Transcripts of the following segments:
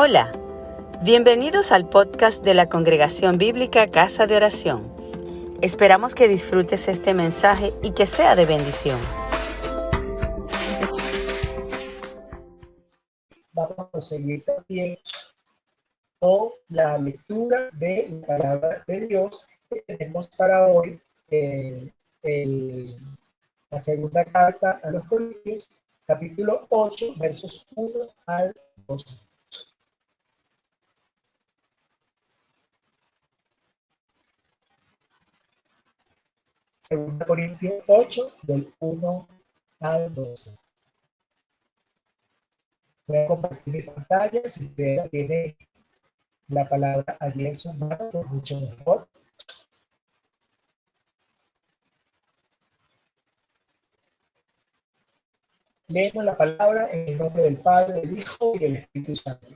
Hola, bienvenidos al podcast de la Congregación Bíblica Casa de Oración. Esperamos que disfrutes este mensaje y que sea de bendición. Vamos a seguir también con la lectura de la palabra de Dios que tenemos para hoy, eh, la segunda carta a los Corintios, capítulo 8, versos 1 al 12. Segunda Corintios 8, del 1 al 12. Voy a compartir mi pantalla. Si usted tiene la palabra allí en su mano, pues mucho mejor. Leemos la palabra en el nombre del Padre, del Hijo y del Espíritu Santo.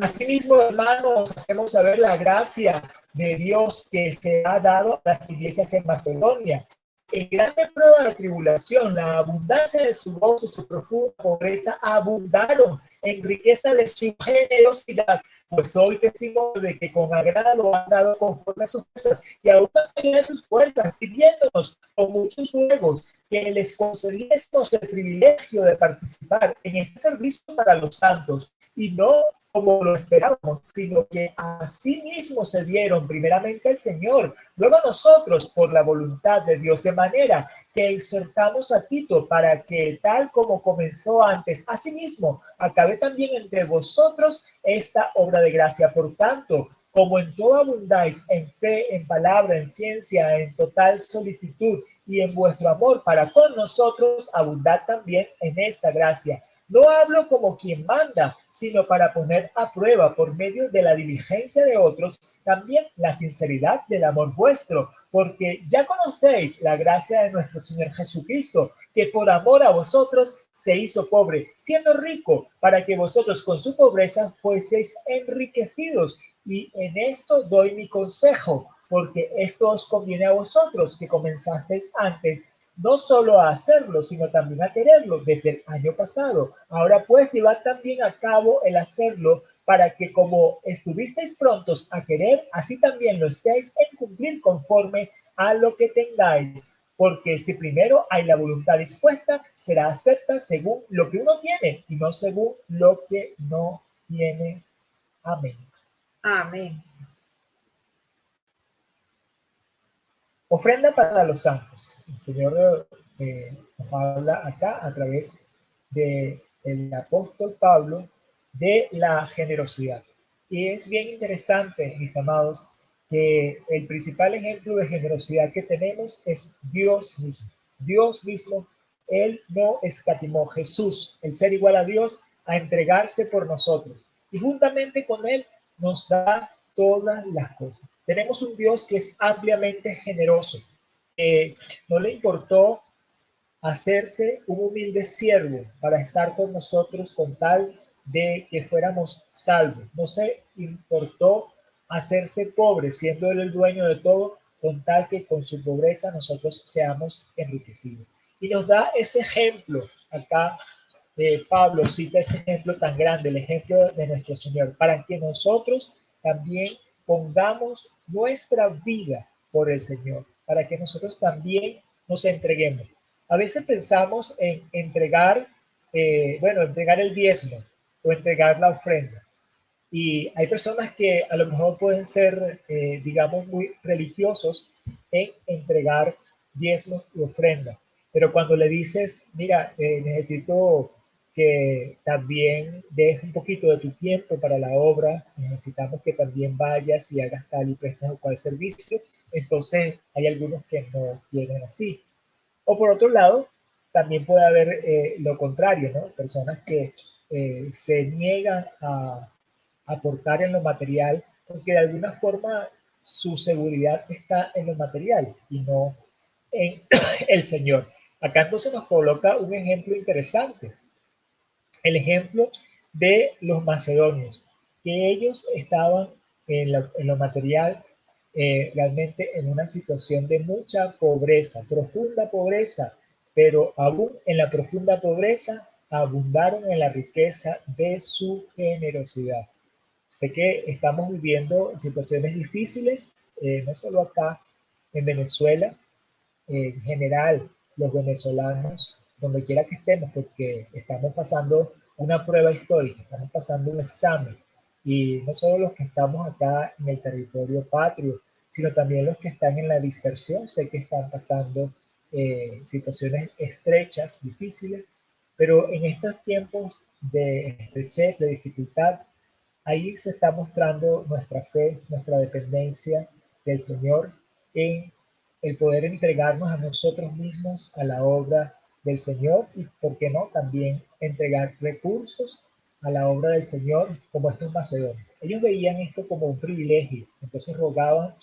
Asimismo, hermanos, hacemos saber la gracia de Dios que se ha dado a las iglesias en Macedonia. En grande prueba de tribulación, la abundancia de su voz y su profunda pobreza abundaron en riqueza de su generosidad, pues soy testimonio de que con agrado han dado conforme a sus fuerzas y aún más allá sus fuerzas, pidiéndonos con muchos ruegos que les concediésemos el privilegio de participar en este servicio para los santos y no como lo esperábamos, sino que a sí mismo se dieron primeramente el Señor, luego nosotros por la voluntad de Dios, de manera que exhortamos a Tito para que tal como comenzó antes, mismo acabe también entre vosotros esta obra de gracia. Por tanto, como en todo abundáis en fe, en palabra, en ciencia, en total solicitud y en vuestro amor para con nosotros, abundad también en esta gracia. No hablo como quien manda, sino para poner a prueba por medio de la diligencia de otros también la sinceridad del amor vuestro, porque ya conocéis la gracia de nuestro Señor Jesucristo, que por amor a vosotros se hizo pobre, siendo rico, para que vosotros con su pobreza fueseis enriquecidos. Y en esto doy mi consejo, porque esto os conviene a vosotros que comenzasteis antes no solo a hacerlo, sino también a quererlo desde el año pasado. Ahora pues llevad también a cabo el hacerlo para que como estuvisteis prontos a querer, así también lo estéis en cumplir conforme a lo que tengáis. Porque si primero hay la voluntad dispuesta, será acepta según lo que uno tiene y no según lo que no tiene. Amén. Amén. Ofrenda para los santos. El Señor eh, nos habla acá a través del el apóstol Pablo de la generosidad. Y es bien interesante, mis amados, que el principal ejemplo de generosidad que tenemos es Dios mismo. Dios mismo, Él no escatimó Jesús, el ser igual a Dios, a entregarse por nosotros. Y juntamente con Él nos da todas las cosas. Tenemos un Dios que es ampliamente generoso. No le importó hacerse un humilde siervo para estar con nosotros con tal de que fuéramos salvos. No se importó hacerse pobre, siendo él el dueño de todo, con tal que con su pobreza nosotros seamos enriquecidos. Y nos da ese ejemplo acá. Eh, Pablo cita ese ejemplo tan grande, el ejemplo de nuestro Señor, para que nosotros también pongamos nuestra vida por el Señor, para que nosotros también nos entreguemos. A veces pensamos en entregar, eh, bueno, entregar el diezmo o entregar la ofrenda. Y hay personas que a lo mejor pueden ser, eh, digamos, muy religiosos en entregar diezmos y ofrendas. Pero cuando le dices, mira, eh, necesito que también des un poquito de tu tiempo para la obra, necesitamos que también vayas y hagas tal y prestes cual servicio, entonces hay algunos que no quieren así. O por otro lado, también puede haber eh, lo contrario, ¿no? Personas que eh, se niegan a aportar en lo material porque de alguna forma su seguridad está en lo material y no en el Señor. Acá entonces nos coloca un ejemplo interesante el ejemplo de los macedonios, que ellos estaban en, lo material eh, realmente en una situación de mucha pobreza, profunda pobreza, pero aún en la profunda pobreza abundaron en la riqueza de su generosidad. Sé que estamos viviendo situaciones difíciles, eh, no solo acá en Venezuela, en general los venezolanos, donde quiera que estemos, porque estamos pasando una prueba histórica, estamos pasando un examen, y no solo los que estamos acá en el territorio patrio, sino también los que están en la dispersión, sé que están pasando eh, situaciones estrechas, difíciles, pero en estos tiempos de estrechez, de dificultad, ahí se está mostrando nuestra fe, nuestra dependencia del Señor en el poder entregarnos a nosotros mismos a la obra del Señor y, ¿por qué no?, también entregar recursos a la obra del Señor como estos macedonios. Ellos veían esto como un privilegio, entonces rogaban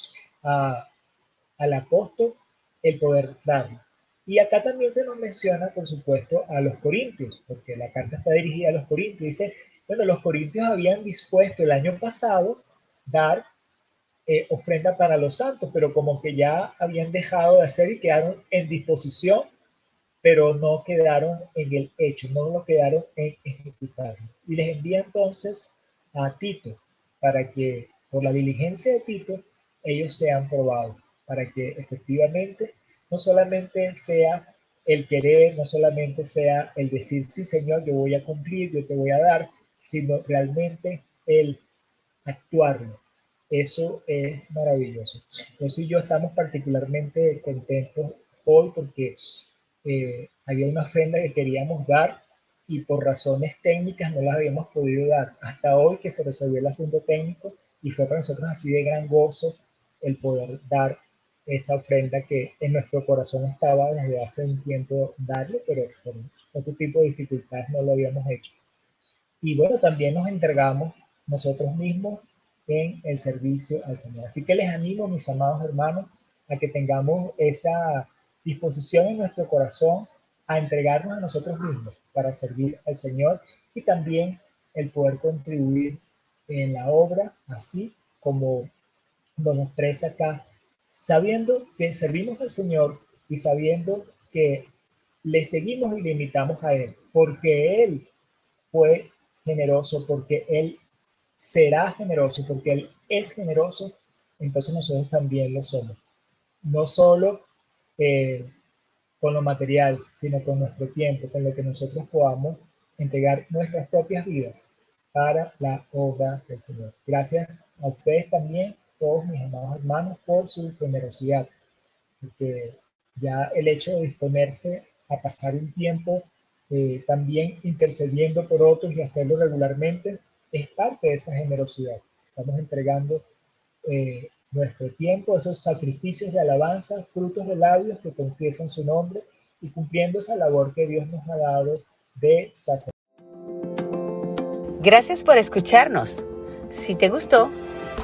al apóstol el poder darlo. Y acá también se nos menciona, por supuesto, a los corintios, porque la carta está dirigida a los corintios. Dice, bueno, los corintios habían dispuesto el año pasado dar eh, ofrenda para los santos, pero como que ya habían dejado de hacer y quedaron en disposición, pero no quedaron en el hecho, no lo quedaron en ejecutarlo. Y les envía entonces a Tito para que por la diligencia de Tito ellos sean probados, para que efectivamente no solamente sea el querer, no solamente sea el decir, sí Señor, yo voy a cumplir, yo te voy a dar, sino realmente el actuarlo. Eso es maravilloso. Entonces yo estamos particularmente contentos hoy porque eh, había una ofrenda que queríamos dar y por razones técnicas no las habíamos podido dar. Hasta hoy que se resolvió el asunto técnico y fue para nosotros así de gran gozo el poder dar esa ofrenda que en nuestro corazón estaba desde hace un tiempo darle, pero por otro tipo de dificultades no lo habíamos hecho. Y bueno, también nos entregamos nosotros mismos en el servicio al Señor. Así que les animo, mis amados hermanos, a que tengamos esa disposición en nuestro corazón a entregarnos a nosotros mismos para servir al Señor y también el poder contribuir en la obra, así como nos expresa acá, sabiendo que servimos al Señor y sabiendo que le seguimos y le imitamos a Él, porque Él fue generoso, porque Él será generoso, porque Él es generoso, entonces nosotros también lo somos. No solo eh, con lo material, sino con nuestro tiempo, con lo que nosotros podamos entregar nuestras propias vidas para la obra del Señor. Gracias a ustedes también todos mis amados hermanos por su generosidad, porque ya el hecho de disponerse a pasar un tiempo eh, también intercediendo por otros y hacerlo regularmente es parte de esa generosidad. Estamos entregando eh, nuestro tiempo, esos sacrificios de alabanza, frutos de labios que confiesan su nombre y cumpliendo esa labor que Dios nos ha dado de sacerdote. Gracias por escucharnos. Si te gustó,